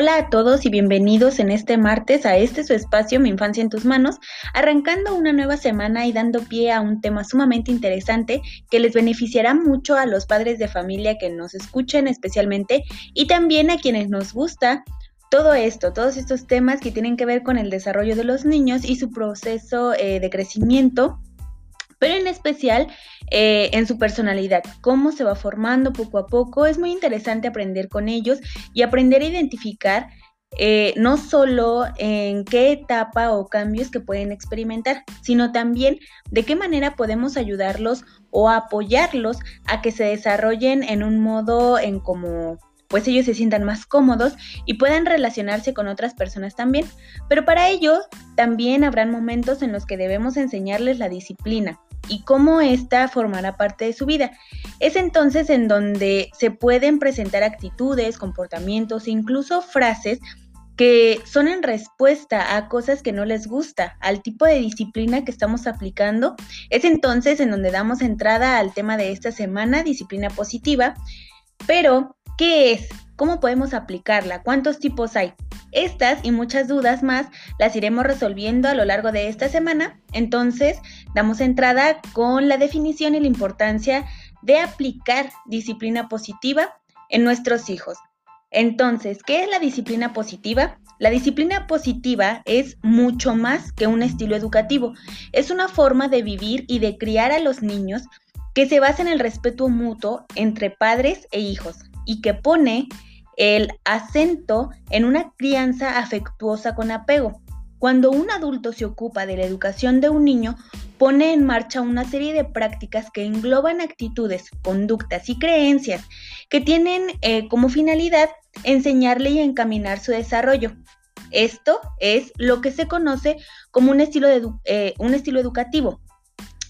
Hola a todos y bienvenidos en este martes a este su espacio Mi Infancia en tus manos, arrancando una nueva semana y dando pie a un tema sumamente interesante que les beneficiará mucho a los padres de familia que nos escuchen especialmente y también a quienes nos gusta todo esto, todos estos temas que tienen que ver con el desarrollo de los niños y su proceso eh, de crecimiento pero en especial eh, en su personalidad, cómo se va formando poco a poco. Es muy interesante aprender con ellos y aprender a identificar eh, no solo en qué etapa o cambios que pueden experimentar, sino también de qué manera podemos ayudarlos o apoyarlos a que se desarrollen en un modo en como pues ellos se sientan más cómodos y puedan relacionarse con otras personas también. Pero para ello también habrán momentos en los que debemos enseñarles la disciplina, y cómo ésta formará parte de su vida. Es entonces en donde se pueden presentar actitudes, comportamientos e incluso frases que son en respuesta a cosas que no les gusta, al tipo de disciplina que estamos aplicando. Es entonces en donde damos entrada al tema de esta semana, disciplina positiva. Pero, ¿qué es? ¿Cómo podemos aplicarla? ¿Cuántos tipos hay? Estas y muchas dudas más las iremos resolviendo a lo largo de esta semana. Entonces, damos entrada con la definición y la importancia de aplicar disciplina positiva en nuestros hijos. Entonces, ¿qué es la disciplina positiva? La disciplina positiva es mucho más que un estilo educativo. Es una forma de vivir y de criar a los niños que se basa en el respeto mutuo entre padres e hijos y que pone el acento en una crianza afectuosa con apego. Cuando un adulto se ocupa de la educación de un niño, pone en marcha una serie de prácticas que engloban actitudes, conductas y creencias que tienen eh, como finalidad enseñarle y encaminar su desarrollo. Esto es lo que se conoce como un estilo, eh, un estilo educativo.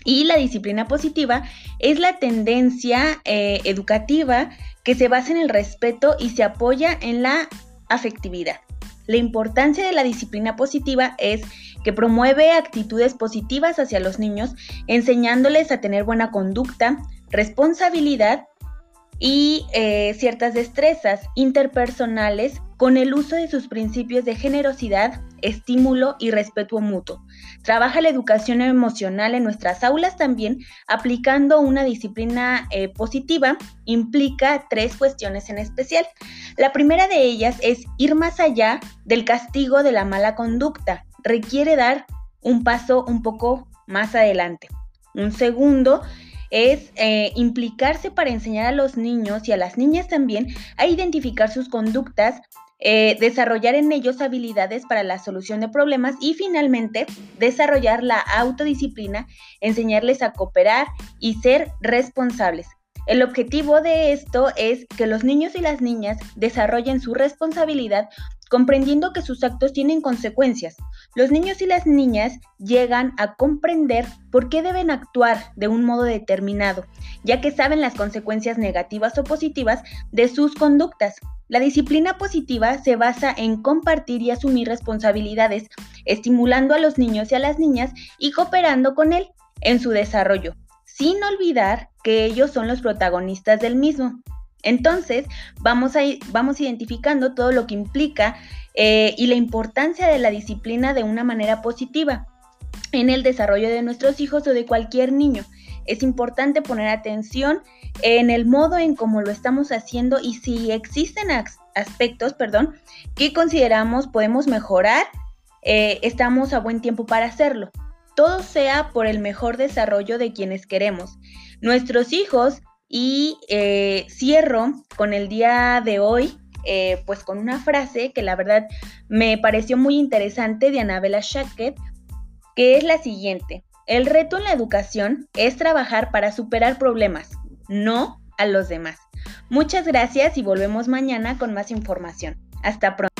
Y la disciplina positiva es la tendencia eh, educativa que se basa en el respeto y se apoya en la afectividad. La importancia de la disciplina positiva es que promueve actitudes positivas hacia los niños, enseñándoles a tener buena conducta, responsabilidad y eh, ciertas destrezas interpersonales con el uso de sus principios de generosidad, estímulo y respeto mutuo. Trabaja la educación emocional en nuestras aulas también, aplicando una disciplina eh, positiva, implica tres cuestiones en especial. La primera de ellas es ir más allá del castigo de la mala conducta. Requiere dar un paso un poco más adelante. Un segundo es eh, implicarse para enseñar a los niños y a las niñas también a identificar sus conductas eh, desarrollar en ellos habilidades para la solución de problemas y finalmente desarrollar la autodisciplina, enseñarles a cooperar y ser responsables. El objetivo de esto es que los niños y las niñas desarrollen su responsabilidad comprendiendo que sus actos tienen consecuencias. Los niños y las niñas llegan a comprender por qué deben actuar de un modo determinado, ya que saben las consecuencias negativas o positivas de sus conductas. La disciplina positiva se basa en compartir y asumir responsabilidades, estimulando a los niños y a las niñas y cooperando con él en su desarrollo, sin olvidar que ellos son los protagonistas del mismo. Entonces, vamos, a, vamos identificando todo lo que implica eh, y la importancia de la disciplina de una manera positiva en el desarrollo de nuestros hijos o de cualquier niño. Es importante poner atención en el modo en cómo lo estamos haciendo y si existen aspectos, perdón, que consideramos podemos mejorar, eh, estamos a buen tiempo para hacerlo. Todo sea por el mejor desarrollo de quienes queremos. Nuestros hijos y eh, cierro con el día de hoy, eh, pues con una frase que la verdad me pareció muy interesante de Anabela Shackett, que es la siguiente. El reto en la educación es trabajar para superar problemas, no a los demás. Muchas gracias y volvemos mañana con más información. Hasta pronto.